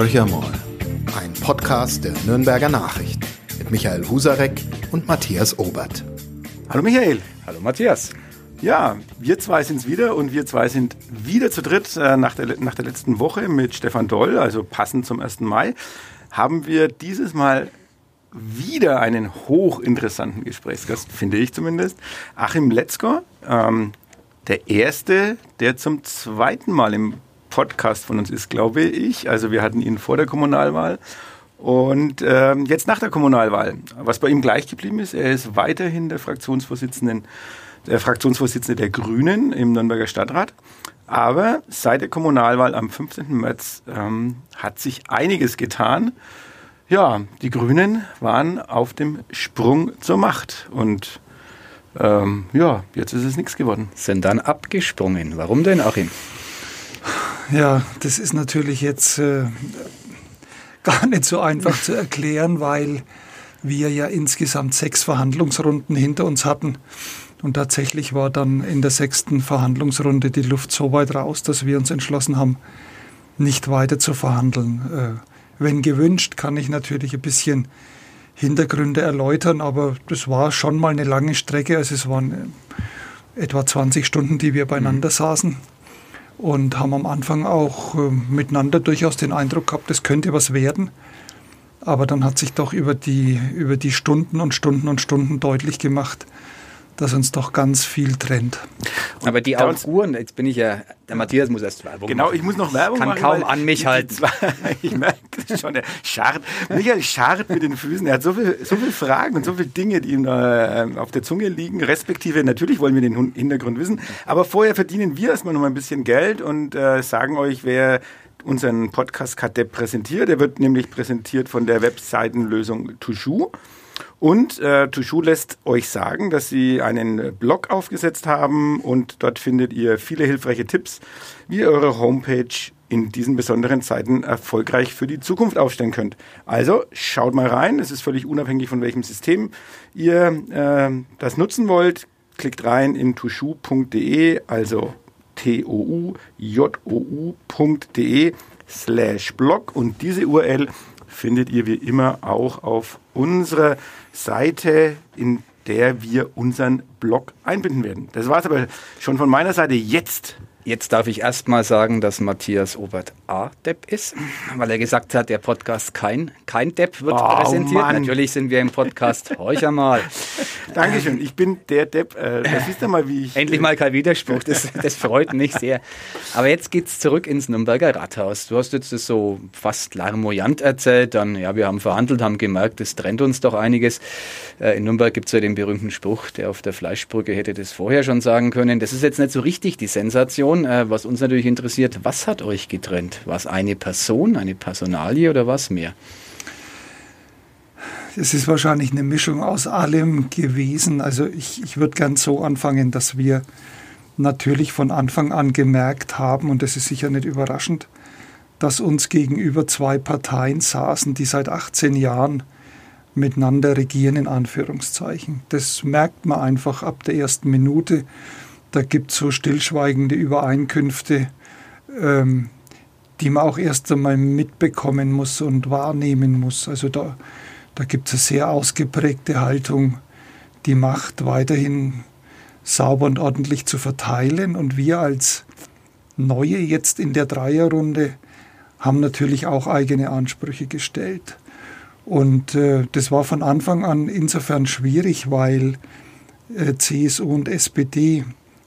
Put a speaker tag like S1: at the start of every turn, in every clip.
S1: Horcher mal, ein Podcast der Nürnberger Nachrichten mit Michael Husarek und Matthias Obert.
S2: Hallo Michael.
S3: Hallo Matthias.
S2: Ja, wir zwei sind's wieder und wir zwei sind wieder zu dritt äh, nach, der, nach der letzten Woche mit Stefan Doll, also passend zum 1. Mai, haben wir dieses Mal wieder einen hochinteressanten Gesprächsgast, finde ich zumindest. Achim Letzko, ähm, der erste, der zum zweiten Mal im Podcast von uns ist, glaube ich. Also wir hatten ihn vor der Kommunalwahl und ähm, jetzt nach der Kommunalwahl. Was bei ihm gleich geblieben ist, er ist weiterhin der Fraktionsvorsitzende, der Fraktionsvorsitzende der Grünen im Nürnberger Stadtrat. Aber seit der Kommunalwahl am 15. März ähm, hat sich einiges getan. Ja, die Grünen waren auf dem Sprung zur Macht und ähm, ja, jetzt ist es nichts geworden.
S3: Sind dann abgesprungen. Warum denn, Achim?
S4: Ja, das ist natürlich jetzt äh, gar nicht so einfach zu erklären, weil wir ja insgesamt sechs Verhandlungsrunden hinter uns hatten. Und tatsächlich war dann in der sechsten Verhandlungsrunde die Luft so weit raus, dass wir uns entschlossen haben, nicht weiter zu verhandeln. Äh, wenn gewünscht, kann ich natürlich ein bisschen Hintergründe erläutern, aber das war schon mal eine lange Strecke. Also es waren äh, etwa 20 Stunden, die wir beieinander mhm. saßen und haben am Anfang auch äh, miteinander durchaus den Eindruck gehabt, es könnte was werden. Aber dann hat sich doch über die, über die Stunden und Stunden und Stunden deutlich gemacht, dass uns doch ganz viel trennt.
S3: Aber die Auguren, jetzt bin ich ja, der Matthias muss erst
S2: Werbung Genau, machen. ich muss noch Werbung
S3: Kann
S2: machen.
S3: Kann kaum an mich halten.
S2: ich merke das schon, der scharrt, Michael scharrt mit den Füßen. Er hat so viele so viel Fragen und so viele Dinge, die ihm äh, auf der Zunge liegen, respektive, natürlich wollen wir den Hintergrund wissen, aber vorher verdienen wir erstmal noch mal ein bisschen Geld und äh, sagen euch, wer unseren Podcast Kadepp präsentiert. Der wird nämlich präsentiert von der Webseitenlösung Tushu. Und äh, Tushu lässt euch sagen, dass sie einen Blog aufgesetzt haben und dort findet ihr viele hilfreiche Tipps, wie ihr eure Homepage in diesen besonderen Zeiten erfolgreich für die Zukunft aufstellen könnt. Also schaut mal rein, es ist völlig unabhängig von welchem System ihr äh, das nutzen wollt. Klickt rein in tushu.de, also t-o-u-j-o-u.de slash blog und diese URL findet ihr wie immer auch auf unserer Seite, in der wir unseren Blog einbinden werden. Das war es aber schon von meiner Seite jetzt.
S3: Jetzt darf ich erstmal sagen, dass Matthias Obert A. Depp ist, weil er gesagt hat, der Podcast kein, kein Depp wird oh, präsentiert. Mann. Natürlich sind wir im Podcast Horch einmal.
S2: Dankeschön, ich bin der Depp. Äh, das ist mal, wie ich.
S3: Endlich mal kein Widerspruch, das, das freut mich sehr. Aber jetzt geht's zurück ins Nürnberger Rathaus. Du hast jetzt das so fast larmoyant erzählt, dann, ja, wir haben verhandelt, haben gemerkt, es trennt uns doch einiges. Äh, in Nürnberg gibt es ja den berühmten Spruch, der auf der Fleischbrücke hätte das vorher schon sagen können. Das ist jetzt nicht so richtig die Sensation. Äh, was uns natürlich interessiert, was hat euch getrennt? War es eine Person, eine Personalie oder was mehr?
S4: es ist wahrscheinlich eine Mischung aus allem gewesen. Also ich, ich würde gern so anfangen, dass wir natürlich von Anfang an gemerkt haben, und das ist sicher nicht überraschend, dass uns gegenüber zwei Parteien saßen, die seit 18 Jahren miteinander regieren, in Anführungszeichen. Das merkt man einfach ab der ersten Minute. Da gibt es so stillschweigende Übereinkünfte, ähm, die man auch erst einmal mitbekommen muss und wahrnehmen muss. Also da da gibt es eine sehr ausgeprägte Haltung, die Macht weiterhin sauber und ordentlich zu verteilen. Und wir als Neue jetzt in der Dreierrunde haben natürlich auch eigene Ansprüche gestellt. Und äh, das war von Anfang an insofern schwierig, weil äh, CSU und SPD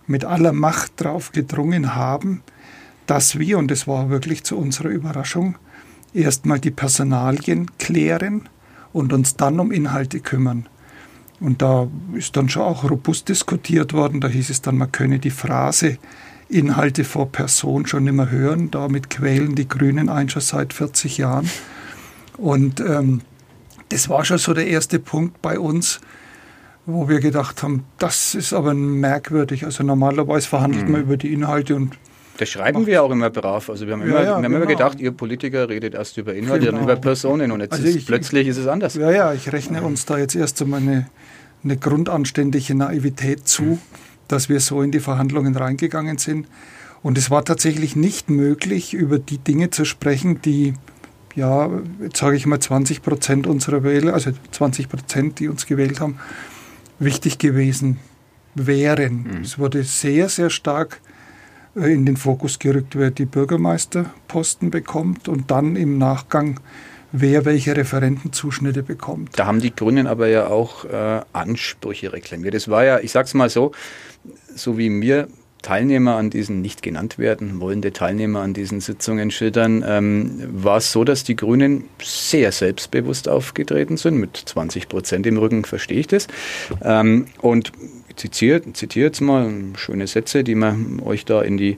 S4: mit aller Macht darauf gedrungen haben, dass wir, und das war wirklich zu unserer Überraschung, erstmal die Personalien klären und uns dann um Inhalte kümmern. Und da ist dann schon auch robust diskutiert worden. Da hieß es dann, man könne die Phrase Inhalte vor Person schon nicht mehr hören. Damit quälen die Grünen ein schon seit 40 Jahren. Und ähm, das war schon so der erste Punkt bei uns, wo wir gedacht haben, das ist aber merkwürdig. Also normalerweise verhandelt mhm. man über die Inhalte und
S3: das schreiben wir auch immer brav. Also wir haben, immer, ja, ja, wir haben genau. immer gedacht, ihr Politiker redet erst über Inhalte genau. und über Personen und jetzt also ist, ich, plötzlich ist es anders.
S4: Ja, ja, ich rechne uns da jetzt erst einmal eine, eine grundanständige Naivität zu, dass wir so in die Verhandlungen reingegangen sind. Und es war tatsächlich nicht möglich, über die Dinge zu sprechen, die ja, jetzt sage ich mal 20 Prozent unserer Wähler, also 20 Prozent, die uns gewählt haben, wichtig gewesen wären. Mhm. Es wurde sehr, sehr stark äh, in den Fokus gerückt, wer die Bürgermeisterposten bekommt und dann im Nachgang wer welche Referentenzuschnitte bekommt.
S3: Da haben die Grünen aber ja auch äh, Ansprüche reklamiert. Es war ja, ich sag's mal so, so wie mir Teilnehmer an diesen nicht genannt werden, wollende Teilnehmer an diesen Sitzungen schildern, ähm, war es so, dass die Grünen sehr selbstbewusst aufgetreten sind. Mit 20 Prozent im Rücken verstehe ich das. Ähm, und zitiert, zitiere jetzt mal schöne Sätze, die man euch da in die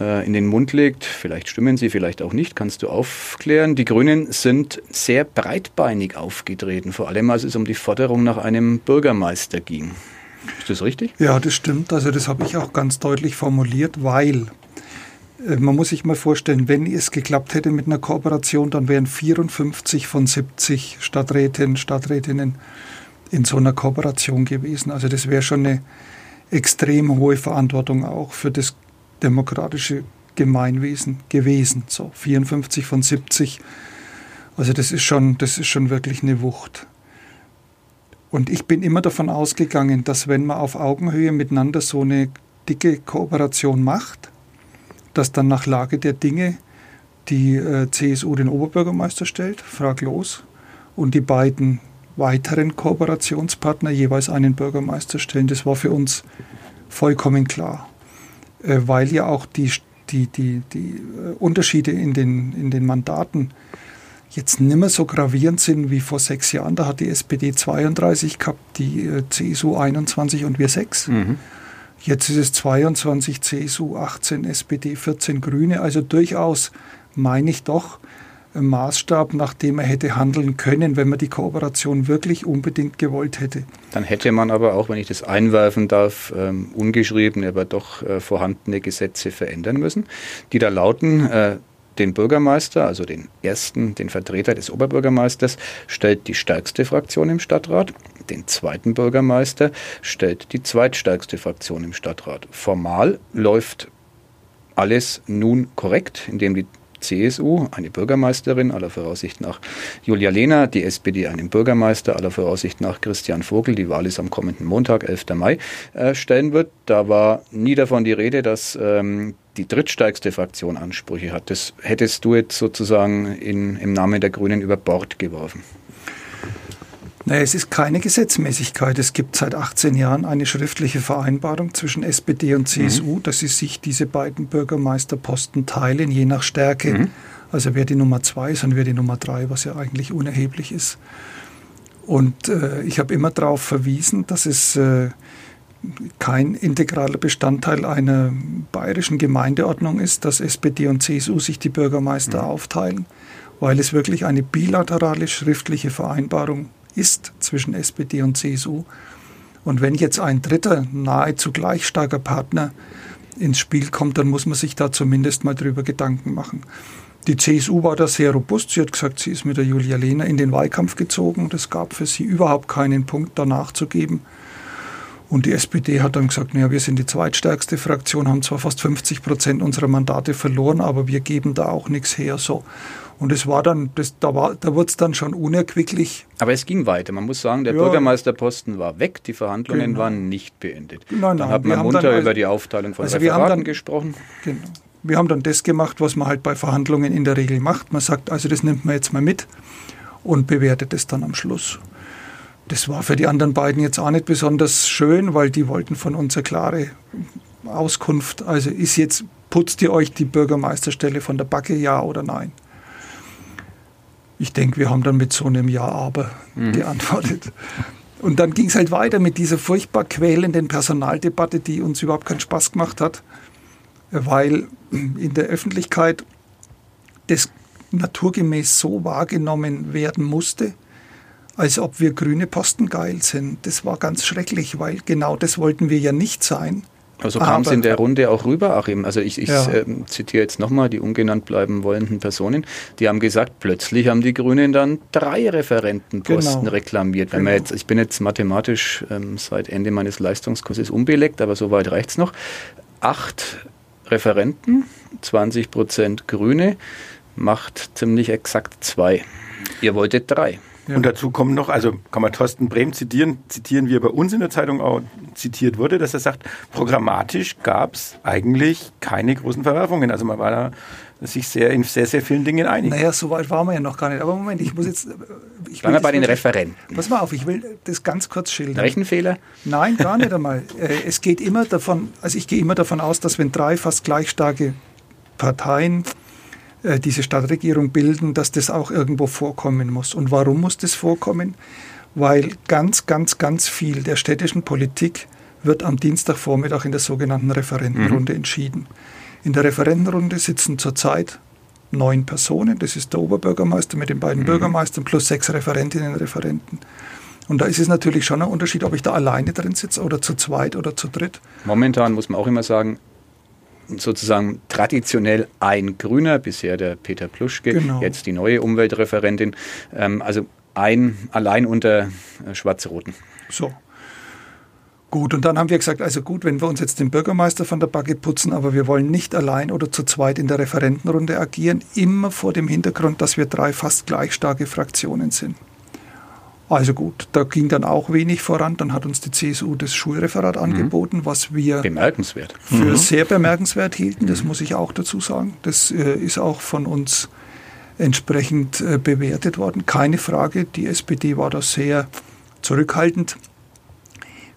S3: äh, in den Mund legt. Vielleicht stimmen sie, vielleicht auch nicht, kannst du aufklären. Die Grünen sind sehr breitbeinig aufgetreten, vor allem als es um die Forderung nach einem Bürgermeister ging. Ist das richtig?
S4: Ja, das stimmt. Also das habe ich auch ganz deutlich formuliert, weil äh, man muss sich mal vorstellen, wenn es geklappt hätte mit einer Kooperation, dann wären 54 von 70 Stadträtinnen, Stadträtinnen in so einer Kooperation gewesen. Also das wäre schon eine extrem hohe Verantwortung auch für das demokratische Gemeinwesen gewesen. So 54 von 70. Also das ist schon, das ist schon wirklich eine Wucht. Und ich bin immer davon ausgegangen, dass wenn man auf Augenhöhe miteinander so eine dicke Kooperation macht, dass dann nach Lage der Dinge die äh, CSU den Oberbürgermeister stellt, fraglos, und die beiden weiteren Kooperationspartner jeweils einen Bürgermeister stellen. Das war für uns vollkommen klar, äh, weil ja auch die, die, die, die äh, Unterschiede in den, in den Mandaten jetzt nicht mehr so gravierend sind wie vor sechs Jahren. Da hat die SPD 32 gehabt, die äh, CSU 21 und wir 6. Mhm. Jetzt ist es 22 CSU, 18 SPD, 14 Grüne. Also durchaus meine ich doch ein Maßstab, nach dem er hätte handeln können, wenn man die Kooperation wirklich unbedingt gewollt hätte.
S3: Dann hätte man aber auch, wenn ich das einwerfen darf, ähm, ungeschriebene, aber doch äh, vorhandene Gesetze verändern müssen, die da lauten, äh, den Bürgermeister, also den ersten, den Vertreter des Oberbürgermeisters, stellt die stärkste Fraktion im Stadtrat. Den zweiten Bürgermeister stellt die zweitstärkste Fraktion im Stadtrat. Formal läuft alles nun korrekt, indem die CSU eine Bürgermeisterin, aller Voraussicht nach Julia Lehner, die SPD einen Bürgermeister, aller Voraussicht nach Christian Vogel, die Wahl ist am kommenden Montag, 11. Mai, äh, stellen wird. Da war nie davon die Rede, dass ähm, die drittstärkste Fraktion Ansprüche hat. Das hättest du jetzt sozusagen in, im Namen der Grünen über Bord geworfen.
S4: Naja, es ist keine Gesetzmäßigkeit. Es gibt seit 18 Jahren eine schriftliche Vereinbarung zwischen SPD und CSU, mhm. dass sie sich diese beiden Bürgermeisterposten teilen, je nach Stärke. Mhm. Also wer die Nummer zwei ist und wer die Nummer drei, was ja eigentlich unerheblich ist. Und äh, ich habe immer darauf verwiesen, dass es äh, kein integraler Bestandteil einer bayerischen Gemeindeordnung ist, dass SPD und CSU sich die Bürgermeister mhm. aufteilen, weil es wirklich eine bilaterale schriftliche Vereinbarung ist zwischen SPD und CSU. Und wenn jetzt ein dritter, nahezu gleich starker Partner ins Spiel kommt, dann muss man sich da zumindest mal drüber Gedanken machen. Die CSU war da sehr robust. Sie hat gesagt, sie ist mit der Julia Lehner in den Wahlkampf gezogen. Es gab für sie überhaupt keinen Punkt danach zu geben. Und die SPD hat dann gesagt, naja, wir sind die zweitstärkste Fraktion, haben zwar fast 50 Prozent unserer Mandate verloren, aber wir geben da auch nichts her. So. Und es war dann, das, da, war, da wurde es dann schon unerquicklich.
S3: Aber es ging weiter. Man muss sagen, der ja. Bürgermeisterposten war weg, die Verhandlungen genau. waren nicht beendet. Nein, nein, dann hat man munter dann, über die Aufteilung von also Referaten dann, gesprochen.
S4: Genau. Wir haben dann das gemacht, was man halt bei Verhandlungen in der Regel macht. Man sagt, also das nimmt man jetzt mal mit und bewertet es dann am Schluss. Das war für die anderen beiden jetzt auch nicht besonders schön, weil die wollten von uns eine klare Auskunft. Also ist jetzt, putzt ihr euch die Bürgermeisterstelle von der Backe, ja oder nein? Ich denke, wir haben dann mit so einem Ja, aber mhm. geantwortet. Und dann ging es halt weiter mit dieser furchtbar quälenden Personaldebatte, die uns überhaupt keinen Spaß gemacht hat, weil in der Öffentlichkeit das naturgemäß so wahrgenommen werden musste, als ob wir grüne Posten geil sind. Das war ganz schrecklich, weil genau das wollten wir ja nicht sein.
S3: Also kam es in der Runde auch rüber, Achim. Also ich, ich ja. äh, zitiere jetzt nochmal die ungenannt bleiben wollenden Personen. Die haben gesagt, plötzlich haben die Grünen dann drei Referentenposten genau. reklamiert. Wenn genau. jetzt, ich bin jetzt mathematisch ähm, seit Ende meines Leistungskurses unbeleckt, aber soweit reicht es noch. Acht Referenten, 20 Prozent Grüne macht ziemlich exakt zwei. Ihr wolltet drei.
S2: Ja. Und dazu kommen noch, also kann man Thorsten Brehm zitieren, zitieren, wie er bei uns in der Zeitung auch zitiert wurde, dass er sagt, programmatisch gab es eigentlich keine großen Verwerfungen. Also man war da sich sehr in sehr, sehr vielen Dingen einig.
S4: Naja, so weit waren wir ja noch gar nicht. Aber Moment, ich muss jetzt.
S3: Ich wir bei den Referenten.
S4: Pass mal auf, ich will das ganz kurz schildern.
S3: Rechenfehler?
S4: Nein, gar nicht einmal. Äh, es geht immer davon, also ich gehe immer davon aus, dass wenn drei fast gleich starke Parteien äh, diese Stadtregierung bilden, dass das auch irgendwo vorkommen muss. Und warum muss das vorkommen? Weil ganz, ganz, ganz viel der städtischen Politik wird am Dienstagvormittag in der sogenannten Referentenrunde mhm. entschieden. In der Referentenrunde sitzen zurzeit neun Personen. Das ist der Oberbürgermeister mit den beiden mhm. Bürgermeistern plus sechs Referentinnen und Referenten. Und da ist es natürlich schon ein Unterschied, ob ich da alleine drin sitze oder zu zweit oder zu dritt.
S3: Momentan muss man auch immer sagen, sozusagen traditionell ein Grüner, bisher der Peter Pluschke, genau. jetzt die neue Umweltreferentin. Ähm, also ein allein unter äh, Schwarz-Roten.
S4: So. Gut, und dann haben wir gesagt, also gut, wenn wir uns jetzt den Bürgermeister von der Backe putzen, aber wir wollen nicht allein oder zu zweit in der Referentenrunde agieren, immer vor dem Hintergrund, dass wir drei fast gleich starke Fraktionen sind. Also gut, da ging dann auch wenig voran. Dann hat uns die CSU das Schulreferat mhm. angeboten, was wir
S3: bemerkenswert.
S4: für mhm. sehr bemerkenswert hielten. Das mhm. muss ich auch dazu sagen. Das äh, ist auch von uns entsprechend äh, bewertet worden. Keine Frage, die SPD war da sehr zurückhaltend.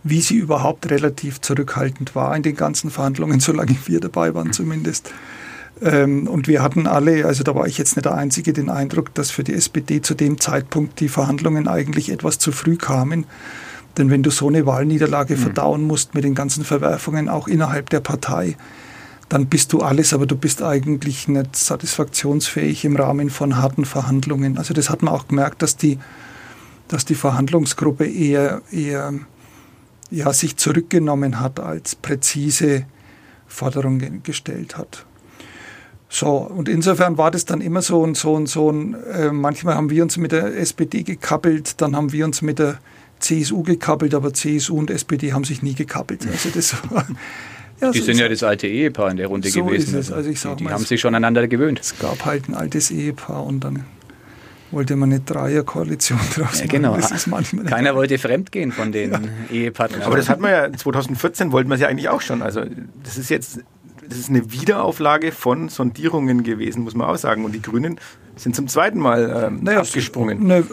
S4: Wie sie überhaupt relativ zurückhaltend war in den ganzen Verhandlungen, solange wir dabei waren zumindest. Ähm, und wir hatten alle, also da war ich jetzt nicht der Einzige, den Eindruck, dass für die SPD zu dem Zeitpunkt die Verhandlungen eigentlich etwas zu früh kamen. Denn wenn du so eine Wahlniederlage mhm. verdauen musst mit den ganzen Verwerfungen auch innerhalb der Partei, dann bist du alles, aber du bist eigentlich nicht satisfaktionsfähig im Rahmen von harten Verhandlungen. Also das hat man auch gemerkt, dass die, dass die Verhandlungsgruppe eher, eher ja, sich zurückgenommen hat, als präzise Forderungen gestellt hat. So, und insofern war das dann immer so und so und so. Und, äh, manchmal haben wir uns mit der SPD gekappelt, dann haben wir uns mit der CSU gekappelt, aber CSU und SPD haben sich nie gekappelt. Also das war,
S3: ja, die so sind ja das alte Ehepaar in der Runde so gewesen.
S4: Ist es. Also ich sag
S3: die, die mal, haben sich schon aneinander gewöhnt.
S4: Es gab halt ein altes Ehepaar und dann wollte man eine Dreierkoalition draus
S3: ja, genau. machen. Keiner wollte fremdgehen von den ja. Ehepartnern.
S2: Aber das hat man ja 2014 wollten wir es ja eigentlich auch schon. Also das ist jetzt das ist eine Wiederauflage von Sondierungen gewesen, muss man auch sagen. Und die Grünen sind zum zweiten Mal ähm, naja, abgesprungen.
S4: Ne,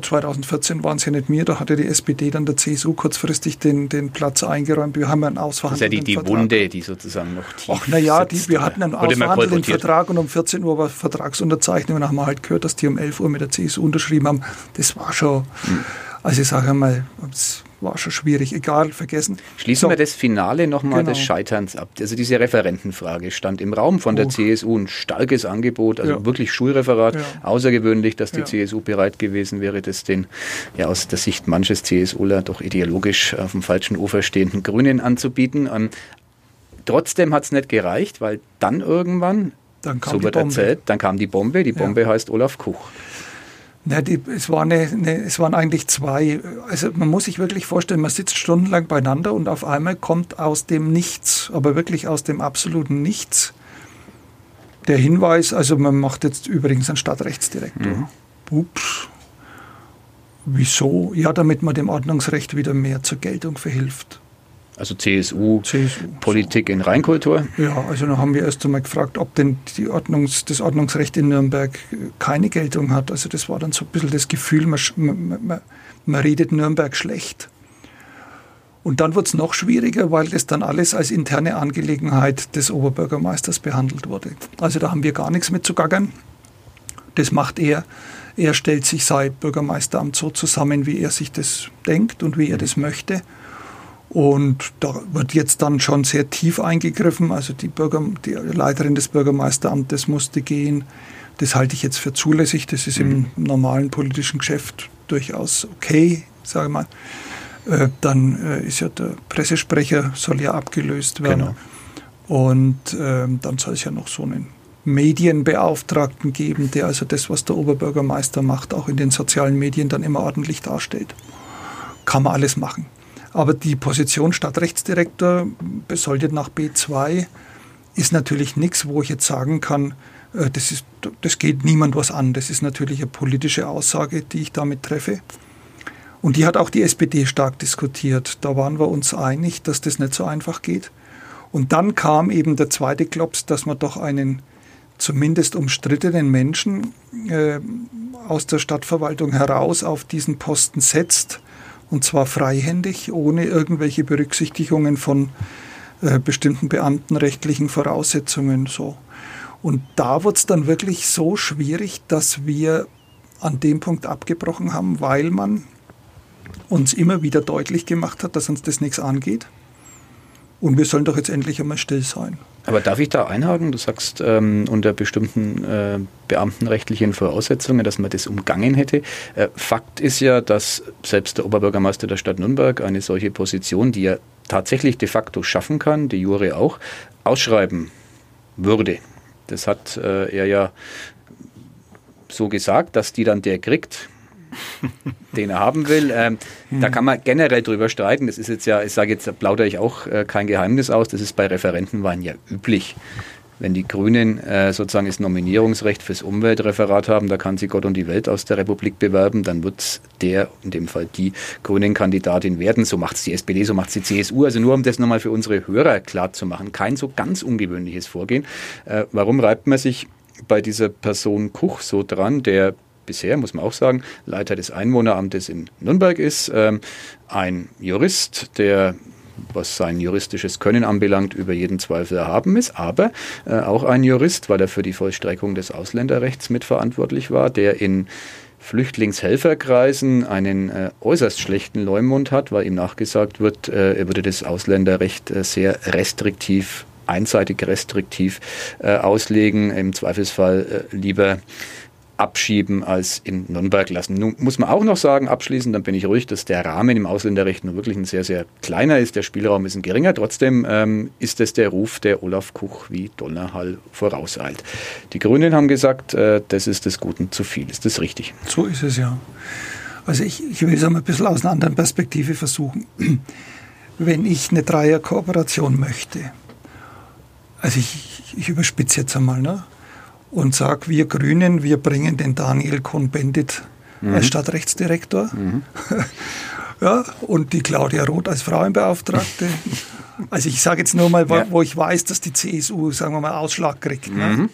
S4: 2014 waren es ja nicht mir, da hatte die SPD dann der CSU kurzfristig den, den Platz eingeräumt. Wir haben einen ausverhandelten
S3: Das ist ja die, die Wunde, die sozusagen noch tief
S4: Ach, naja, wir hatten einen ausverhandelten Vertrag und um 14 Uhr war Vertragsunterzeichnung und dann haben wir halt gehört, dass die um 11 Uhr mit der CSU unterschrieben haben. Das war schon, hm. also ich sage einmal, war schon schwierig. Egal, vergessen.
S3: Schließen so. wir das Finale nochmal genau. des Scheiterns ab. Also diese Referentenfrage stand im Raum von der oh. CSU ein starkes Angebot, also ja. wirklich Schulreferat. Ja. Außergewöhnlich, dass die ja. CSU bereit gewesen wäre, das den ja aus der Sicht manches CSUler doch ideologisch auf dem falschen Ufer stehenden Grünen anzubieten. Ähm, trotzdem hat es nicht gereicht, weil dann irgendwann, so wird erzählt, dann kam die Bombe. Die Bombe heißt Olaf Kuch.
S4: Ja, die, es, war eine, eine, es waren eigentlich zwei. Also man muss sich wirklich vorstellen, man sitzt stundenlang beieinander und auf einmal kommt aus dem Nichts, aber wirklich aus dem absoluten Nichts, der Hinweis, also man macht jetzt übrigens einen Stadtrechtsdirektor. Mhm. Ups. Wieso? Ja, damit man dem Ordnungsrecht wieder mehr zur Geltung verhilft.
S3: Also CSU, CSU Politik in Reinkultur?
S4: Ja, also da haben wir erst einmal gefragt, ob denn die Ordnungs-, das Ordnungsrecht in Nürnberg keine Geltung hat. Also das war dann so ein bisschen das Gefühl, man, man, man redet Nürnberg schlecht. Und dann wurde es noch schwieriger, weil das dann alles als interne Angelegenheit des Oberbürgermeisters behandelt wurde. Also da haben wir gar nichts mit zu gackern. Das macht er. Er stellt sich sein Bürgermeisteramt so zusammen, wie er sich das denkt und wie er das möchte. Und da wird jetzt dann schon sehr tief eingegriffen. Also die, Bürger, die Leiterin des Bürgermeisteramtes musste gehen. Das halte ich jetzt für zulässig. Das ist mhm. im normalen politischen Geschäft durchaus okay, sage ich mal. Äh, dann äh, ist ja der Pressesprecher, soll ja abgelöst werden. Genau. Und äh, dann soll es ja noch so einen Medienbeauftragten geben, der also das, was der Oberbürgermeister macht, auch in den sozialen Medien dann immer ordentlich darstellt. Kann man alles machen. Aber die Position Stadtrechtsdirektor besoldet nach B2 ist natürlich nichts, wo ich jetzt sagen kann, Äh, das, ist, das geht niemand was an. Das ist natürlich eine politische Aussage, die ich damit treffe. Und die hat auch die SPD stark diskutiert. Da waren wir uns einig, dass das nicht so einfach geht. Und dann kam eben der zweite Klops, dass man doch einen zumindest umstrittenen Menschen äh, aus der Stadtverwaltung heraus auf diesen Posten setzt. Und zwar freihändig, ohne irgendwelche Berücksichtigungen von äh, bestimmten beamtenrechtlichen Voraussetzungen. So. Und da wird es dann wirklich so schwierig, dass wir an dem Punkt abgebrochen haben, weil man uns immer wieder deutlich gemacht hat, dass uns das nichts angeht. Und wir sollen doch jetzt endlich einmal still sein.
S3: Aber darf ich da einhaken? Du sagst, ähm, unter bestimmten äh, beamtenrechtlichen Voraussetzungen, dass man das umgangen hätte. Äh, Fakt ist ja, dass selbst der Oberbürgermeister der Stadt Nürnberg eine solche Position, die er tatsächlich de facto schaffen kann, die Jure auch, ausschreiben würde. Das hat äh, er ja so gesagt, dass die dann der kriegt, den er haben will. Ähm, hm. Da kann man generell drüber streiten. Das ist jetzt ja, ich sage jetzt, da plaudere ich auch äh, kein Geheimnis aus. Das ist bei Referentenwahlen ja üblich. Wenn die Grünen äh, sozusagen das Nominierungsrecht fürs Umweltreferat haben, da kann sie Gott und die Welt aus der Republik bewerben, dann wird der, in dem Fall die Grünen-Kandidatin werden. So macht es die SPD, so macht es die CSU. Also nur um das nochmal für unsere Hörer klar zu machen. Kein so ganz ungewöhnliches Vorgehen. Äh, warum reibt man sich bei dieser Person Kuch so dran, der bisher, muss man auch sagen, Leiter des Einwohneramtes in Nürnberg ist, ähm, ein Jurist, der was sein juristisches Können anbelangt, über jeden Zweifel erhaben ist, aber äh, auch ein Jurist, weil er für die Vollstreckung des Ausländerrechts mitverantwortlich war, der in Flüchtlingshelferkreisen einen äh, äußerst schlechten Leumund hat, weil ihm nachgesagt wird, äh, er würde das Ausländerrecht äh, sehr restriktiv, einseitig restriktiv äh, auslegen, im Zweifelsfall äh, lieber abschieben als in Nürnberg lassen. Nun muss man auch noch sagen, abschließend, dann bin ich ruhig, dass der Rahmen im Ausländerrecht nur wirklich ein sehr, sehr kleiner ist. Der Spielraum ist ein geringer. Trotzdem ähm, ist es der Ruf, der Olaf Kuch wie Donnerhall vorauseilt. Die Grünen haben gesagt, äh, das ist des Guten zu viel. Ist das richtig?
S4: So ist es ja. Also ich, ich will es einmal ein bisschen aus einer anderen Perspektive versuchen. Wenn ich eine Dreierkooperation möchte, also ich, ich überspitze jetzt einmal, ne? Und sage, wir Grünen, wir bringen den Daniel Cohn-Bendit mhm. als Stadtrechtsdirektor mhm. ja, und die Claudia Roth als Frauenbeauftragte. also ich sage jetzt nur mal, wo, ja. wo, ich weiß, dass die CSU, sagen wir mal, Ausschlag kriegt. Ne? Mhm. Ne?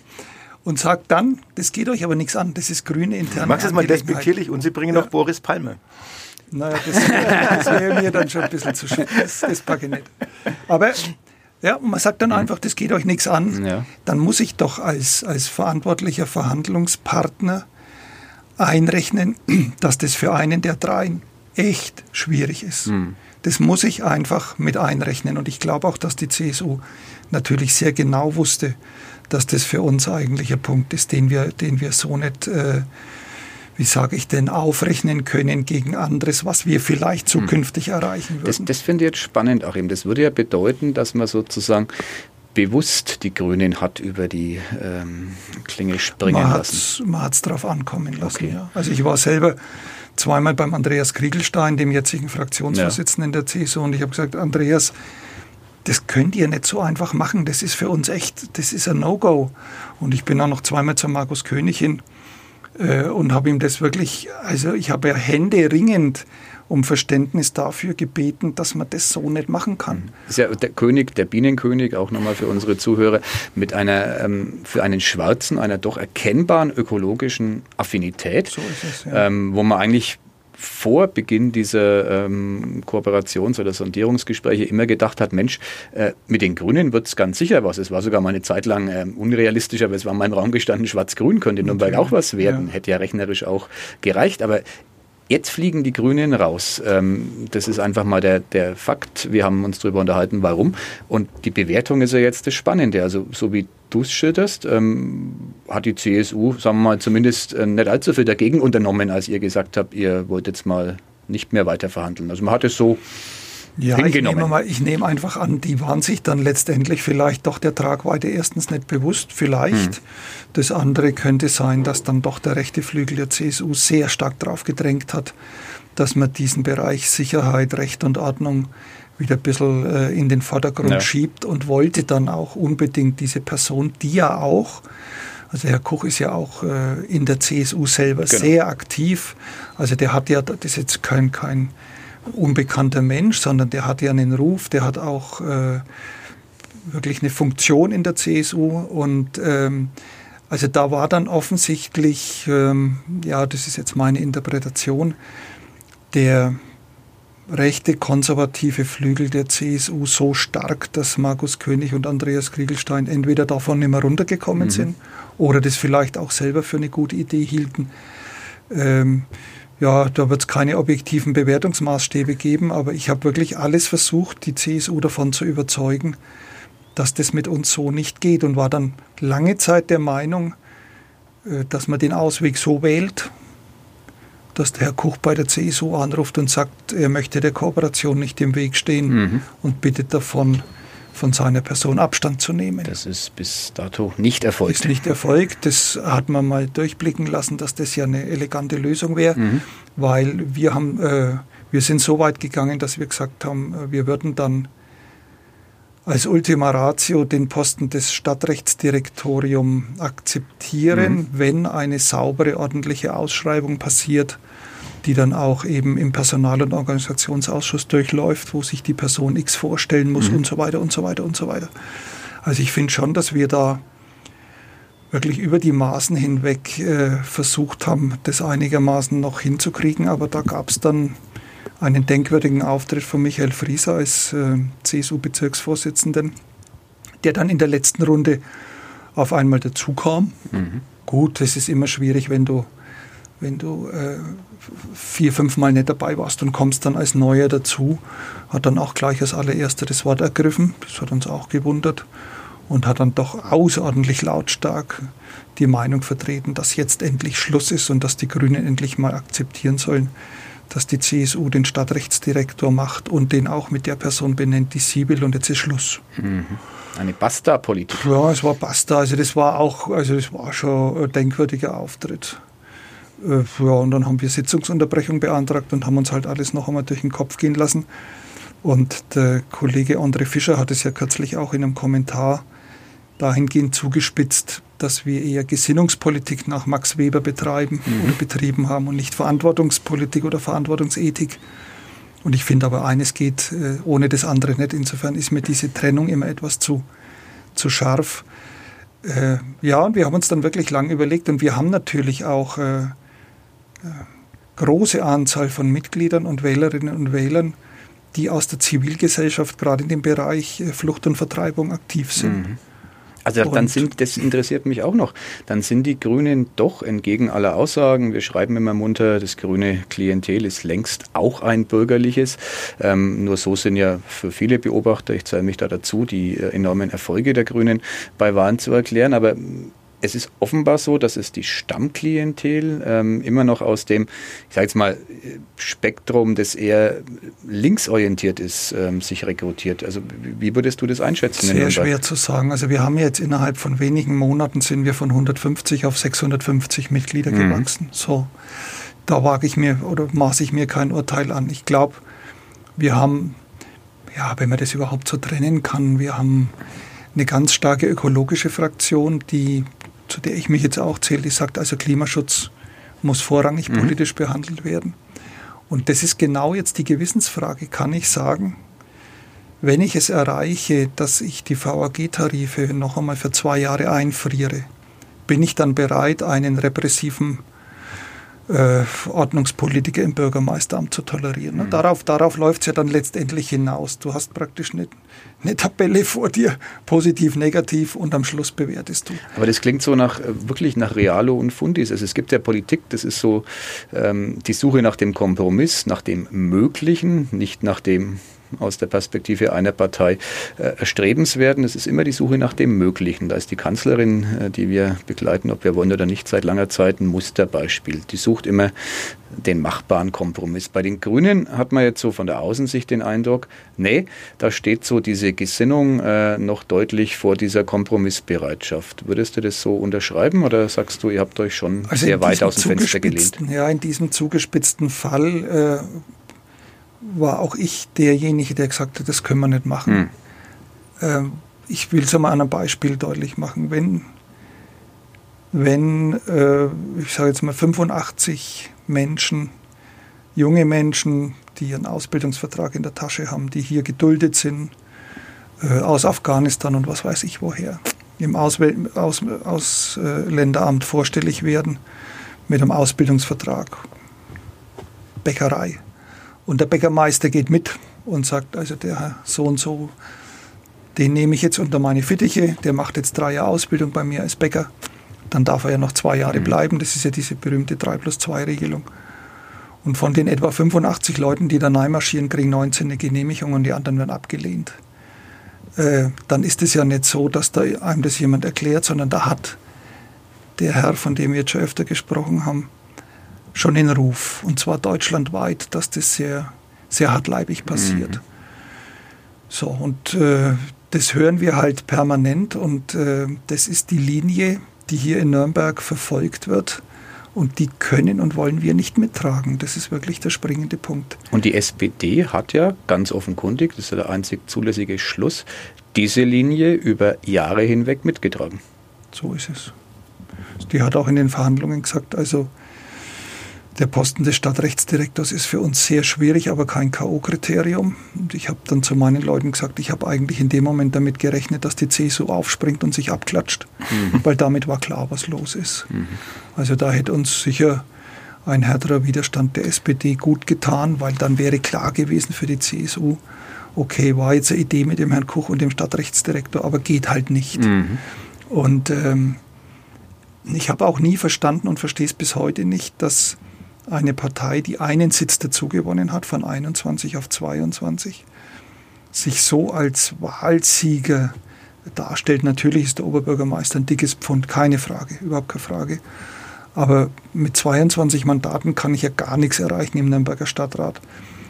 S4: Und sagt dann, das geht euch aber nichts an, das ist grüne interne
S2: Machst es mal despektierlich und Sie bringen ja. noch Boris Palme.
S4: Naja, das, das wäre mir dann schon ein bisschen zu schön. Das, das packe ich nicht. Aber ja, und man sagt dann mhm. einfach, das geht euch nichts an. Ja. Dann muss ich doch als, als verantwortlicher Verhandlungspartner einrechnen, dass das für einen der dreien echt schwierig ist. Mhm. Das muss ich einfach mit einrechnen. Und ich glaube auch, dass die CSU natürlich sehr genau wusste, dass das für uns eigentlich ein Punkt ist, den wir, den wir so nicht äh, wie sage ich denn, aufrechnen können gegen anderes, was wir vielleicht hm. zukünftig hm. erreichen würden.
S3: Das, das finde ich jetzt spannend, Achim. Das würde ja bedeuten, dass man sozusagen bewusst die Grünen hat über die ähm, Klinge springen man lassen.
S4: Man hat es darauf ankommen lassen, okay. ja. Also ich war selber zweimal beim Andreas Kriegelstein, dem jetzigen Fraktionsvorsitzenden ja. der CSU, und ich habe gesagt, Andreas, das könnt ihr nicht so einfach machen, das ist für uns echt, das ist ein No-Go. Und ich bin auch noch zweimal zu Markus König hin und habe ihm das wirklich, also ich habe ja Hände ringend um Verständnis dafür gebeten, dass man das so nicht machen kann.
S3: Das ist ja der König, der Bienenkönig, auch nochmal für unsere Zuhörer, mit einer, ähm, für einen Schwarzen, einer doch erkennbaren ökologischen Affinität, so es, ja. ähm, wo man eigentlich vor Beginn dieser ähm, Kooperations- oder Sondierungsgespräche immer gedacht hat, Mensch, äh, mit den Grünen wird es ganz sicher was. Es war sogar mal eine Zeit lang äh, unrealistisch, aber es war in meinem Raum gestanden, Schwarz-Grün könnte in Nürnberg auch was werden. Ja. Hätte ja rechnerisch auch gereicht. Aber Jetzt fliegen die Grünen raus. Ähm, das ist einfach mal der, der Fakt. Wir haben uns darüber unterhalten, warum. Und die Bewertung ist ja jetzt das Spannende. Also so wie du es schilderst, ähm, hat die CSU, sagen wir mal, zumindest äh, nicht allzu viel dagegen unternommen, als ihr gesagt habt, ihr wollt jetzt mal nicht mehr weiter verhandeln. Also man hat es so
S4: ja, ich nehme, mal, ich nehme einfach an, die waren sich dann letztendlich vielleicht doch der Tragweite erstens nicht bewusst, vielleicht. Hm. Das andere könnte sein, dass dann doch der rechte Flügel der CSU sehr stark darauf gedrängt hat, dass man diesen Bereich Sicherheit, Recht und Ordnung wieder ein bisschen äh, in den Vordergrund ja. schiebt und wollte dann auch unbedingt diese Person, die ja auch Also Herr Koch ist ja auch äh, in der CSU selber genau. sehr aktiv. Also der hat ja, das ist jetzt kein, kein unbekannter Mensch, sondern der hat ja einen Ruf, der hat auch äh, wirklich eine Funktion in der CSU und ähm, also da war dann offensichtlich, ähm, ja, das ist jetzt meine Interpretation, der rechte konservative Flügel der CSU so stark, dass Markus König und Andreas Kriegelstein entweder davon nicht mehr runtergekommen mhm. sind oder das vielleicht auch selber für eine gute Idee hielten. Ähm, ja, da wird es keine objektiven Bewertungsmaßstäbe geben, aber ich habe wirklich alles versucht, die CSU davon zu überzeugen, dass das mit uns so nicht geht und war dann lange Zeit der Meinung, äh, dass man den Ausweg so wählt, dass der Herr Koch bei der CSU anruft und sagt, er möchte der Kooperation nicht im Weg stehen mhm. und bittet davon, von seiner Person Abstand zu nehmen.
S3: Das ist bis dato nicht erfolgt.
S4: Ist nicht erfolgt. Das hat man mal durchblicken lassen, dass das ja eine elegante Lösung wäre, mhm. weil wir haben, äh, wir sind so weit gegangen, dass wir gesagt haben, äh, wir würden dann als Ultima Ratio den Posten des Stadtrechtsdirektorium akzeptieren, mhm. wenn eine saubere, ordentliche Ausschreibung passiert, die dann auch eben im Personal- und Organisationsausschuss durchläuft, wo sich die Person X vorstellen muss mhm. und so weiter und so weiter und so weiter. Also ich finde schon, dass wir da wirklich über die Maßen hinweg äh, versucht haben, das einigermaßen noch hinzukriegen, aber da gab es dann einen denkwürdigen Auftritt von Michael Frieser als äh, CSU-Bezirksvorsitzenden, der dann in der letzten Runde auf einmal dazukam. Mhm. Gut, es ist immer schwierig, wenn du, wenn du äh, vier, fünf Mal nicht dabei warst und kommst dann als Neuer dazu. Hat dann auch gleich als allererster das Wort ergriffen. Das hat uns auch gewundert. Und hat dann doch außerordentlich lautstark die Meinung vertreten, dass jetzt endlich Schluss ist und dass die Grünen endlich mal akzeptieren sollen, dass die CSU den Stadtrechtsdirektor macht und den auch mit der Person benennt, die sie will und jetzt ist Schluss.
S3: Mhm. Eine Basta-Politik.
S4: Ja, es war Basta. Also das war auch, also das war schon ein denkwürdiger Auftritt. Äh, ja, und dann haben wir Sitzungsunterbrechung beantragt und haben uns halt alles noch einmal durch den Kopf gehen lassen. Und der Kollege André Fischer hat es ja kürzlich auch in einem Kommentar dahingehend zugespitzt, dass wir eher Gesinnungspolitik nach Max Weber betreiben mhm. oder betrieben haben und nicht Verantwortungspolitik oder Verantwortungsethik. Und ich finde aber, eines geht äh, ohne das andere nicht. Insofern ist mir diese Trennung immer etwas zu, zu scharf. Äh, ja, und wir haben uns dann wirklich lang überlegt und wir haben natürlich auch große Anzahl von Mitgliedern und Wählerinnen und Wählern, die aus der Zivilgesellschaft gerade in dem Bereich äh, Flucht und Vertreibung aktiv sind. Mhm.
S3: Also dann sind, das interessiert mich auch noch, dann sind die Grünen doch entgegen aller Aussagen, wir schreiben immer munter, das grüne Klientel ist längst auch ein bürgerliches. Ähm, nur so sind ja für viele Beobachter, ich zähle mich da dazu, die äh, enormen Erfolge der Grünen bei Wahlen zu erklären. Aber es ist offenbar so, dass es die Stammklientel ähm, immer noch aus dem, ich sage jetzt mal, Spektrum, das eher linksorientiert ist, ähm, sich rekrutiert. Also wie würdest du das einschätzen?
S4: Sehr schwer zu sagen. Also wir haben jetzt innerhalb von wenigen Monaten sind wir von 150 auf 650 Mitglieder mhm. gewachsen. So, da wage ich mir oder maße ich mir kein Urteil an. Ich glaube, wir haben, ja, wenn man das überhaupt so trennen kann, wir haben eine ganz starke ökologische Fraktion, die zu der ich mich jetzt auch zähle, die sagt, also Klimaschutz muss vorrangig mhm. politisch behandelt werden. Und das ist genau jetzt die Gewissensfrage. Kann ich sagen, wenn ich es erreiche, dass ich die VAG-Tarife noch einmal für zwei Jahre einfriere, bin ich dann bereit, einen repressiven äh, Ordnungspolitiker im Bürgermeisteramt zu tolerieren. Mhm. Darauf, darauf läuft es ja dann letztendlich hinaus. Du hast praktisch eine, eine Tabelle vor dir, positiv, negativ und am Schluss bewertest du.
S3: Aber das klingt so nach äh, wirklich nach Realo und Fundis. Also es gibt ja Politik, das ist so ähm, die Suche nach dem Kompromiss, nach dem Möglichen, nicht nach dem aus der Perspektive einer Partei äh, erstrebenswerten. Es ist immer die Suche nach dem Möglichen. Da ist die Kanzlerin, äh, die wir begleiten, ob wir wollen oder nicht, seit langer Zeit ein Musterbeispiel. Die sucht immer den machbaren Kompromiss. Bei den Grünen hat man jetzt so von der Außensicht den Eindruck, nee, da steht so diese Gesinnung äh, noch deutlich vor dieser Kompromissbereitschaft. Würdest du das so unterschreiben oder sagst du, ihr habt euch schon also sehr weit aus dem Fenster gelehnt?
S4: Ja, in diesem zugespitzten Fall äh, war auch ich derjenige, der gesagt hat, das können wir nicht machen. Hm. Ähm, ich will es mal an einem Beispiel deutlich machen. Wenn wenn, äh, ich sage jetzt mal 85 Menschen, junge Menschen, die ihren Ausbildungsvertrag in der Tasche haben, die hier geduldet sind, äh, aus Afghanistan und was weiß ich woher, im Auswäl aus, Ausländeramt vorstellig werden mit einem Ausbildungsvertrag. Bäckerei. Und der Bäckermeister geht mit und sagt, also der Herr so und so, den nehme ich jetzt unter meine Fittiche, der macht jetzt drei Jahre Ausbildung bei mir als Bäcker dann darf er ja noch zwei Jahre mhm. bleiben. Das ist ja diese berühmte 3 plus 2 Regelung. Und von den etwa 85 Leuten, die da marschieren, kriegen 19 eine Genehmigung und die anderen werden abgelehnt. Äh, dann ist es ja nicht so, dass da einem das jemand erklärt, sondern da hat der Herr, von dem wir jetzt schon öfter gesprochen haben, schon den Ruf, und zwar deutschlandweit, dass das sehr, sehr hartleibig passiert. Mhm. So, und äh, das hören wir halt permanent und äh, das ist die Linie, die hier in Nürnberg verfolgt wird. Und die können und wollen wir nicht mittragen. Das ist wirklich der springende Punkt.
S3: Und die SPD hat ja ganz offenkundig, das ist ja der einzig zulässige Schluss, diese Linie über Jahre hinweg mitgetragen.
S4: So ist es. Die hat auch in den Verhandlungen gesagt, also der Posten des Stadtrechtsdirektors ist für uns sehr schwierig, aber kein K.O.-Kriterium. Und ich habe dann zu meinen Leuten gesagt, ich habe eigentlich in dem Moment damit gerechnet, dass die CSU aufspringt und sich abklatscht, mhm. weil damit war klar, was los ist. Mhm. Also da hätte uns sicher ein härterer Widerstand der SPD gut getan, weil dann wäre klar gewesen für die CSU, okay, war jetzt eine Idee mit dem Herrn Kuch und dem Stadtrechtsdirektor, aber geht halt nicht. Mhm. Und ähm, ich habe auch nie verstanden und verstehe es bis heute nicht, dass eine Partei, die einen Sitz dazugewonnen hat, von 21 auf 22, sich so als Wahlsieger darstellt. Natürlich ist der Oberbürgermeister ein dickes Pfund, keine Frage, überhaupt keine Frage. Aber mit 22 Mandaten kann ich ja gar nichts erreichen im Nürnberger Stadtrat.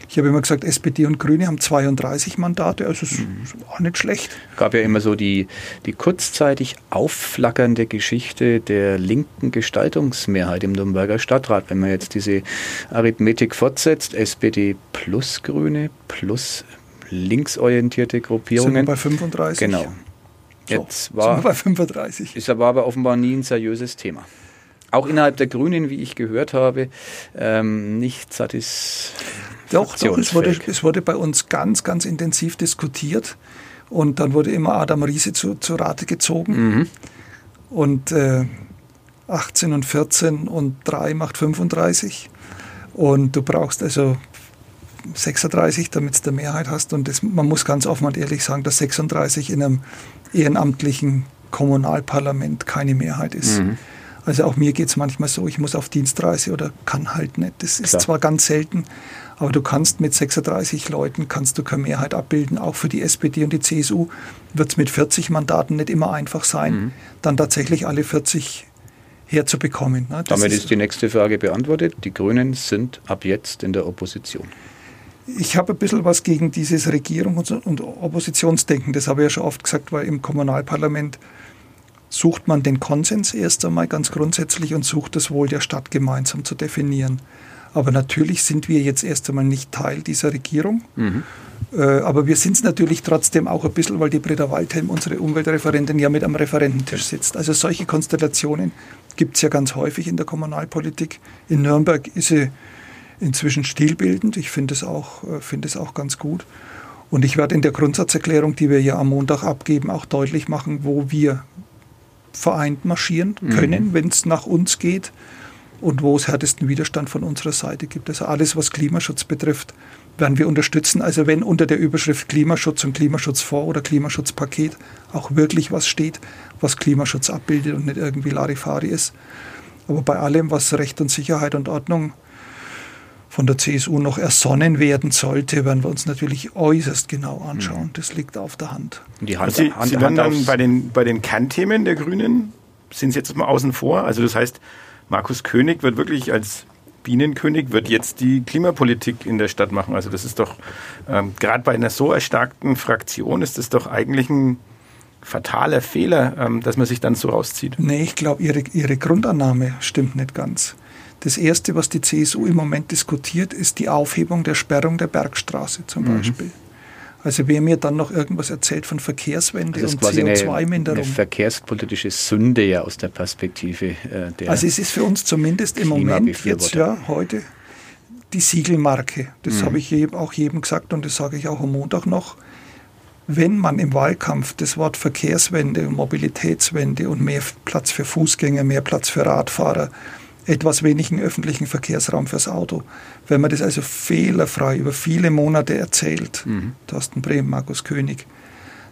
S4: Ich habe immer gesagt, SPD und Grüne haben 32 Mandate, also ist mhm. auch nicht schlecht.
S3: Es gab ja immer so die, die kurzzeitig aufflackernde Geschichte der linken Gestaltungsmehrheit im Nürnberger Stadtrat. Wenn man jetzt diese Arithmetik fortsetzt, SPD plus Grüne plus linksorientierte Gruppierungen. Sind
S4: wir bei 35?
S3: Genau. Jetzt so, war,
S4: sind wir bei 35.
S3: Ist aber, aber offenbar nie ein seriöses Thema auch innerhalb der Grünen, wie ich gehört habe, ähm, nicht satisfaktionsfähig.
S4: Doch, doch es, wurde, es wurde bei uns ganz, ganz intensiv diskutiert und dann wurde immer Adam Riese zu, zu Rate gezogen. Mhm. Und äh, 18 und 14 und 3 macht 35. Und du brauchst also 36, damit du eine Mehrheit hast. Und das, man muss ganz offen und ehrlich sagen, dass 36 in einem ehrenamtlichen Kommunalparlament keine Mehrheit ist. Mhm. Also auch mir geht es manchmal so, ich muss auf Dienstreise oder kann halt nicht. Das ist Klar. zwar ganz selten, aber du kannst mit 36 Leuten, kannst du keine Mehrheit abbilden. Auch für die SPD und die CSU wird es mit 40 Mandaten nicht immer einfach sein, mhm. dann tatsächlich alle 40 herzubekommen.
S3: Ne? Damit ist, ist die nächste Frage beantwortet. Die Grünen sind ab jetzt in der Opposition.
S4: Ich habe ein bisschen was gegen dieses Regierung- und Oppositionsdenken. Das habe ich ja schon oft gesagt, weil im Kommunalparlament sucht man den Konsens erst einmal ganz grundsätzlich und sucht das Wohl der Stadt gemeinsam zu definieren. Aber natürlich sind wir jetzt erst einmal nicht Teil dieser Regierung. Mhm. Äh, aber wir sind es natürlich trotzdem auch ein bisschen, weil die Britta Waldhelm, unsere Umweltreferentin, ja mit am Referententisch sitzt. Also solche Konstellationen gibt es ja ganz häufig in der Kommunalpolitik. In Nürnberg ist sie inzwischen stilbildend. Ich finde es, auch, äh, find auch ganz gut. Und ich werde in der Grundsatzerklärung, die wir ja am Montag abgeben, auch deutlich machen, wo wir vereint marschieren können, mhm. wenn es nach uns geht und wo es härtesten Widerstand von unserer Seite gibt. Also alles, was Klimaschutz betrifft, werden wir unterstützen. Also wenn unter der Überschrift Klimaschutz und Klimaschutzfonds oder Klimaschutzpaket auch wirklich was steht, was Klimaschutz abbildet und nicht irgendwie Larifari ist. Aber bei allem, was Recht und Sicherheit und Ordnung von der CSU noch ersonnen werden sollte, werden wir uns natürlich äußerst genau anschauen. Mhm. Das liegt auf der Hand.
S2: Die Hand, Sie, Hand, Sie werden dann bei den, bei den Kernthemen der Grünen, sind Sie jetzt mal außen vor? Also das heißt, Markus König wird wirklich als Bienenkönig wird jetzt die Klimapolitik in der Stadt machen. Also das ist doch, ähm, gerade bei einer so erstarkten Fraktion ist das doch eigentlich ein fataler Fehler, ähm, dass man sich dann so rauszieht.
S4: Nee, ich glaube, ihre, ihre Grundannahme stimmt nicht ganz. Das Erste, was die CSU im Moment diskutiert, ist die Aufhebung der Sperrung der Bergstraße zum mhm. Also wer mir dann noch irgendwas erzählt von Verkehrswende
S3: ist
S4: und
S3: quasi eine,
S4: CO2-Minderung.
S3: eine verkehrspolitische Sünde ja aus der Perspektive äh, der
S4: Also es ist für uns zumindest im Moment jetzt ja heute die Siegelmarke. Das
S3: Mhm.
S4: habe ich auch jedem gesagt und das sage ich auch am Montag noch. Wenn man im Wahlkampf das Wort Verkehrswende und Mobilitätswende und mehr Platz für Fußgänger, mehr Platz für Radfahrer, etwas wenigen öffentlichen Verkehrsraum fürs Auto, wenn man das also fehlerfrei über viele Monate erzählt,
S3: Mhm.
S4: Thorsten Brehm, Markus König,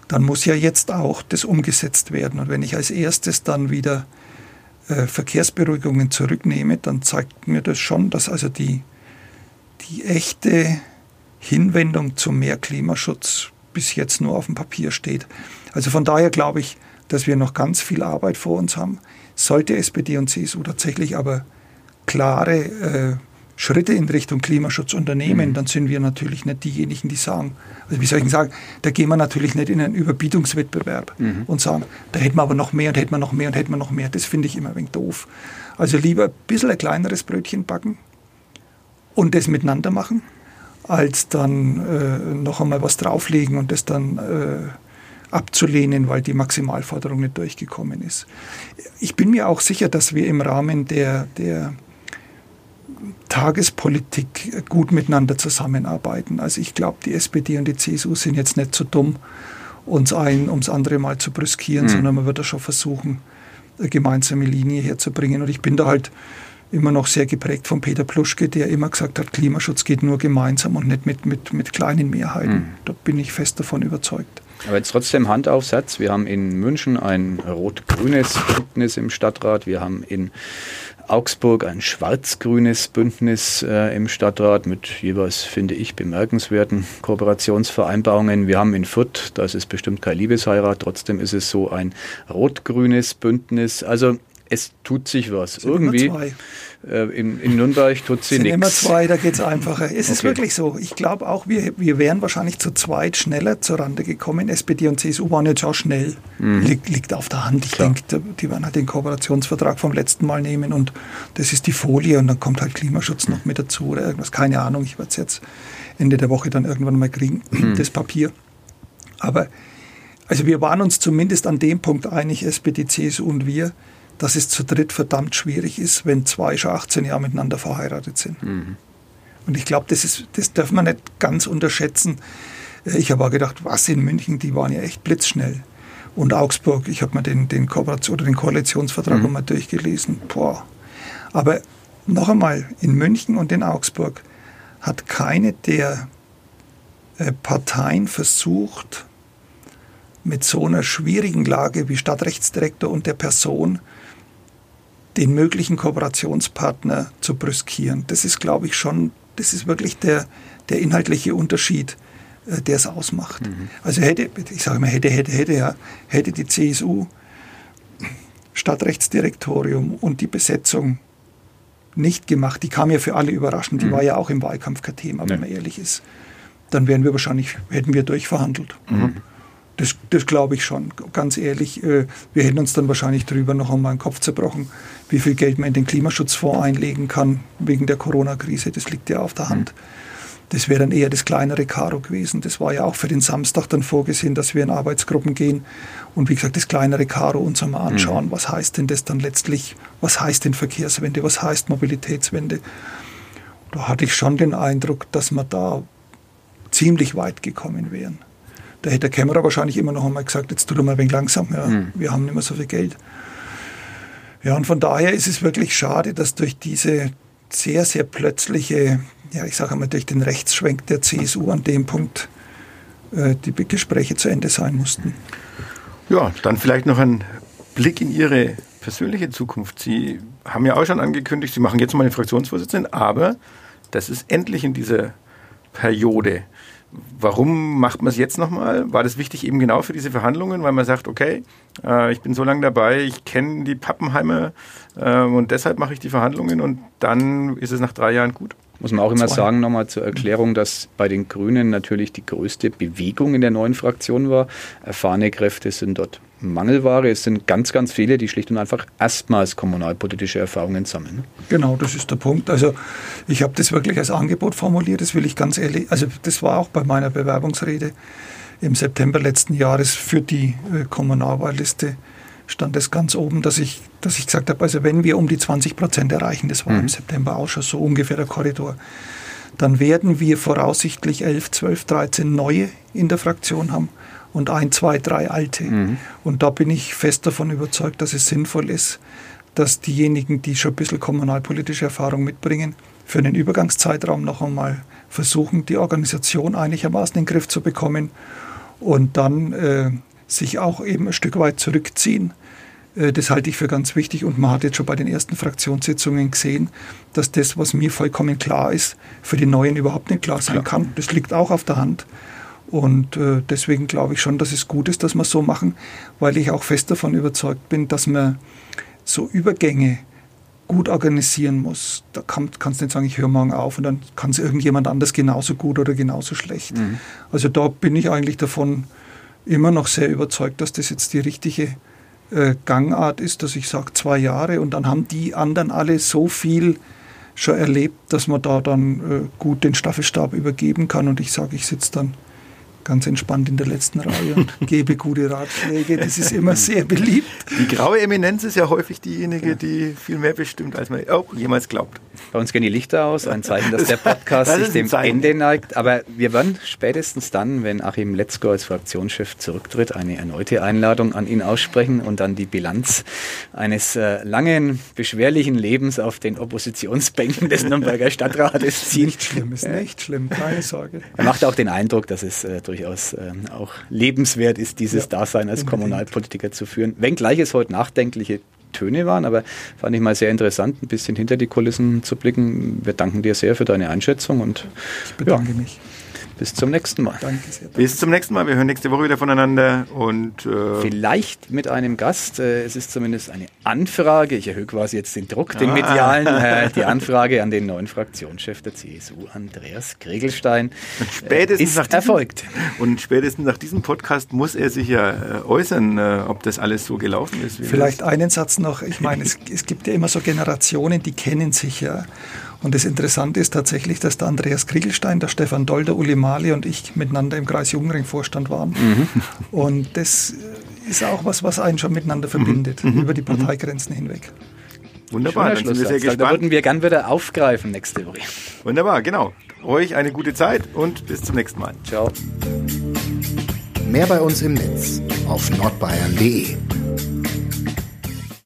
S4: dann muss ja jetzt auch das umgesetzt werden. Und wenn ich als erstes dann wieder äh, Verkehrsberuhigungen zurücknehme, dann zeigt mir das schon, dass also die, die echte Hinwendung zu mehr Klimaschutz bis jetzt nur auf dem Papier steht. Also von daher glaube ich, dass wir noch ganz viel Arbeit vor uns haben. Sollte SPD und CSU tatsächlich aber klare äh, Schritte in Richtung Klimaschutz unternehmen, dann sind wir natürlich nicht diejenigen, die sagen, also wie soll ich sagen, da gehen wir natürlich nicht in einen Überbietungswettbewerb und sagen, da hätten wir aber noch mehr und hätten wir noch mehr und hätten wir noch mehr. Das finde ich immer ein wenig doof. Also lieber ein bisschen ein kleineres Brötchen backen und das miteinander machen, als dann äh, noch einmal was drauflegen und das dann äh, abzulehnen, weil die Maximalforderung nicht durchgekommen ist. Ich bin mir auch sicher, dass wir im Rahmen der, der Tagespolitik gut miteinander zusammenarbeiten. Also ich glaube, die SPD und die CSU sind jetzt nicht so dumm, uns ein ums andere Mal zu brüskieren, sondern man wird da schon versuchen, eine gemeinsame Linie herzubringen. Und ich bin da halt immer noch sehr geprägt von Peter Pluschke, der immer gesagt hat, Klimaschutz geht nur gemeinsam und nicht mit, mit, mit kleinen Mehrheiten. Da bin ich fest davon überzeugt.
S3: Aber jetzt trotzdem Handaufsatz. Wir haben in München ein rot-grünes Bündnis im Stadtrat. Wir haben in Augsburg ein schwarz-grünes Bündnis äh, im Stadtrat mit jeweils, finde ich, bemerkenswerten Kooperationsvereinbarungen. Wir haben in Fürth, da ist es bestimmt kein Liebesheirat, trotzdem ist es so ein rot-grünes Bündnis. Also es tut sich was.
S4: Sind immer
S3: Irgendwie
S4: zwei.
S3: äh, in, in Nürnberg tut sie
S4: sind immer
S3: nichts.
S4: zwei, da geht es einfacher. Es ist
S3: Okay.
S4: wirklich so. Ich glaube auch, wir, wir wären wahrscheinlich zu zweit schneller zur Rande gekommen. SPD und CSU waren jetzt auch schnell. Liegt, liegt auf der Hand. Ich denke, die werden halt den Kooperationsvertrag vom letzten Mal nehmen und das ist die Folie und dann kommt halt Klimaschutz noch mit dazu oder irgendwas. Keine Ahnung, ich werde es jetzt Ende der Woche dann irgendwann mal kriegen, das Papier. Aber also wir waren uns zumindest an dem Punkt einig, SPD, CSU und wir, dass es zu dritt verdammt schwierig ist, wenn zwei schon 18 Jahre miteinander verheiratet sind. Und ich glaube, das, ist- das darf man nicht ganz unterschätzen. Äh, Ich habe auch gedacht, was in München, die waren ja echt blitzschnell. Und Augsburg, ich habe mir den, den, Kooperation, oder den Koalitionsvertrag
S3: Mhm.
S4: mal durchgelesen. Boah. Aber noch einmal, in München und in Augsburg hat keine der äh, Parteien versucht, mit so einer schwierigen Lage wie Stadtrechtsdirektor und der Person den möglichen Kooperationspartner zu brüskieren. Das ist, glaube ich, schon, das ist wirklich der, der inhaltliche Unterschied, äh, der es ausmacht. Also hätte, ich sage mal, hätte, hätte, hätte, ja, hätte die CSU Stadtrechtsdirektorium und die Besetzung nicht gemacht, die kam ja für alle überraschend, die war ja auch im Wahlkampf kein Thema, wenn
S3: Nee.
S4: man ehrlich ist, dann wären wir wahrscheinlich, hätten wir durchverhandelt. Das, das glaube ich schon, ganz ehrlich. äh, Wir hätten uns dann wahrscheinlich drüber noch einmal den Kopf zerbrochen, wie viel Geld man in den Klimaschutzfonds einlegen kann wegen der Corona-Krise. Das liegt ja auf der Hand. Das wäre dann eher das kleinere Karo gewesen. Das war ja auch für den Samstag dann vorgesehen, dass wir in Arbeitsgruppen gehen und wie gesagt das kleinere Karo uns einmal anschauen. Was heißt denn das dann letztlich? Was heißt denn Verkehrswende? Was heißt Mobilitätswende? Da hatte ich schon den Eindruck, dass wir da ziemlich weit gekommen wären. Da hätte der Kämmerer wahrscheinlich immer noch einmal gesagt, jetzt tut er mal ein wenig langsam, ja, wir haben nicht mehr so viel Geld. Ja, und von daher ist es wirklich schade, dass durch diese sehr, sehr plötzliche, ja, ich sage einmal, durch den Rechtsschwenk der CSU an dem Punkt äh, die Gespräche zu Ende sein mussten.
S2: Ja, dann vielleicht noch ein Blick in Ihre persönliche Zukunft. Sie haben ja auch schon angekündigt, Sie machen jetzt mal den Fraktionsvorsitzenden, aber das ist endlich in dieser Periode. Warum macht man es jetzt nochmal? War das wichtig eben genau für diese Verhandlungen, weil man sagt, okay, äh, ich bin so lange dabei, ich kenne die Pappenheimer äh, und deshalb mache ich die Verhandlungen und dann ist es nach drei Jahren gut?
S3: Muss man auch immer
S4: Zwei.
S3: sagen, nochmal zur Erklärung, dass bei den Grünen natürlich die größte Bewegung in der neuen Fraktion war. Erfahrene Kräfte sind dort Mangelware. Es sind ganz, ganz viele, die schlicht und einfach erstmals kommunalpolitische Erfahrungen sammeln.
S4: Genau, das ist der Punkt. Also ich habe das wirklich als Angebot formuliert, das will ich ganz ehrlich, also das war auch bei meiner Bewerbungsrede im September letzten Jahres für die äh, Kommunalwahlliste stand es ganz oben, dass ich, dass ich gesagt habe, also wenn wir um die 20 Prozent erreichen, das war mhm. im September auch schon so ungefähr der Korridor, dann werden wir voraussichtlich 11, 12, 13 neue in der Fraktion haben und ein, zwei, drei alte. Mhm. Und da bin ich fest davon überzeugt, dass es sinnvoll ist, dass diejenigen, die schon ein bisschen kommunalpolitische Erfahrung mitbringen, für einen Übergangszeitraum noch einmal versuchen, die Organisation einigermaßen in den Griff zu bekommen und dann äh, sich auch eben ein Stück weit zurückziehen. Äh, das halte ich für ganz wichtig und man hat jetzt schon bei den ersten Fraktionssitzungen gesehen, dass das, was mir vollkommen klar ist, für die Neuen überhaupt nicht klar sein kann. Das liegt auch auf der Hand. Und äh, deswegen glaube ich schon, dass es gut ist, dass wir so machen, weil ich auch fest davon überzeugt bin, dass man so Übergänge gut organisieren muss. Da kann, kannst du nicht sagen, ich höre morgen auf und dann kann es irgendjemand anders genauso gut oder genauso schlecht. Mhm. Also da bin ich eigentlich davon immer noch sehr überzeugt, dass das jetzt die richtige äh, Gangart ist, dass ich sage zwei Jahre und dann haben die anderen alle so viel schon erlebt, dass man da dann äh, gut den Staffelstab übergeben kann und ich sage, ich sitze dann ganz entspannt in der letzten Reihe und gebe gute Ratschläge. Das ist immer sehr beliebt.
S2: Die graue Eminenz ist ja häufig diejenige, die viel mehr bestimmt, als man auch jemals glaubt.
S3: Bei uns gehen die Lichter aus, ein Zeichen, dass der Podcast das sich dem Zeichen. Ende neigt. Aber wir werden spätestens dann, wenn Achim Letzko als Fraktionschef zurücktritt, eine erneute Einladung an ihn aussprechen und dann die Bilanz eines äh, langen, beschwerlichen Lebens auf den Oppositionsbänken des Nürnberger Stadtrates ziehen.
S4: Nicht schlimm, ist nicht schlimm, keine Sorge.
S3: Er macht auch den Eindruck, dass es äh, durchaus äh, auch lebenswert ist, dieses ja, Dasein als unbedingt. Kommunalpolitiker zu führen. Wenngleich es heute nachdenkliche Töne waren, aber fand ich mal sehr interessant, ein bisschen hinter die Kulissen zu blicken. Wir danken dir sehr für deine Einschätzung und
S4: ich bedanke ja. mich.
S3: Bis zum nächsten Mal.
S2: Danke sehr. Bis zum nächsten Mal. Wir hören nächste Woche wieder voneinander und
S3: äh vielleicht mit einem Gast. Äh, es ist zumindest eine Anfrage. Ich erhöhe quasi jetzt den Druck, den ah. medialen. Äh, die Anfrage an den neuen Fraktionschef der CSU, Andreas Gregelstein,
S2: und spätestens ist nach diesem, erfolgt. Und spätestens nach diesem Podcast muss er sich ja äh, äußern, ob das alles so gelaufen ist.
S4: Vielleicht einen Satz noch. Ich meine, es, es gibt ja immer so Generationen, die kennen sich ja. Und das Interessante ist tatsächlich, dass der Andreas Kriegelstein, der Stefan Doll, der Uli Mali und ich miteinander im Kreis Jugendring-Vorstand waren. Mhm. Und das ist auch was, was einen schon miteinander verbindet, mhm. über die Parteigrenzen hinweg.
S3: Wunderbar, dann sind wir sehr gespannt. Da würden wir gern wieder aufgreifen nächste Woche.
S2: Wunderbar, genau. Euch eine gute Zeit und bis zum nächsten Mal.
S3: Ciao.
S1: Mehr bei uns im Netz auf nordbayern.de.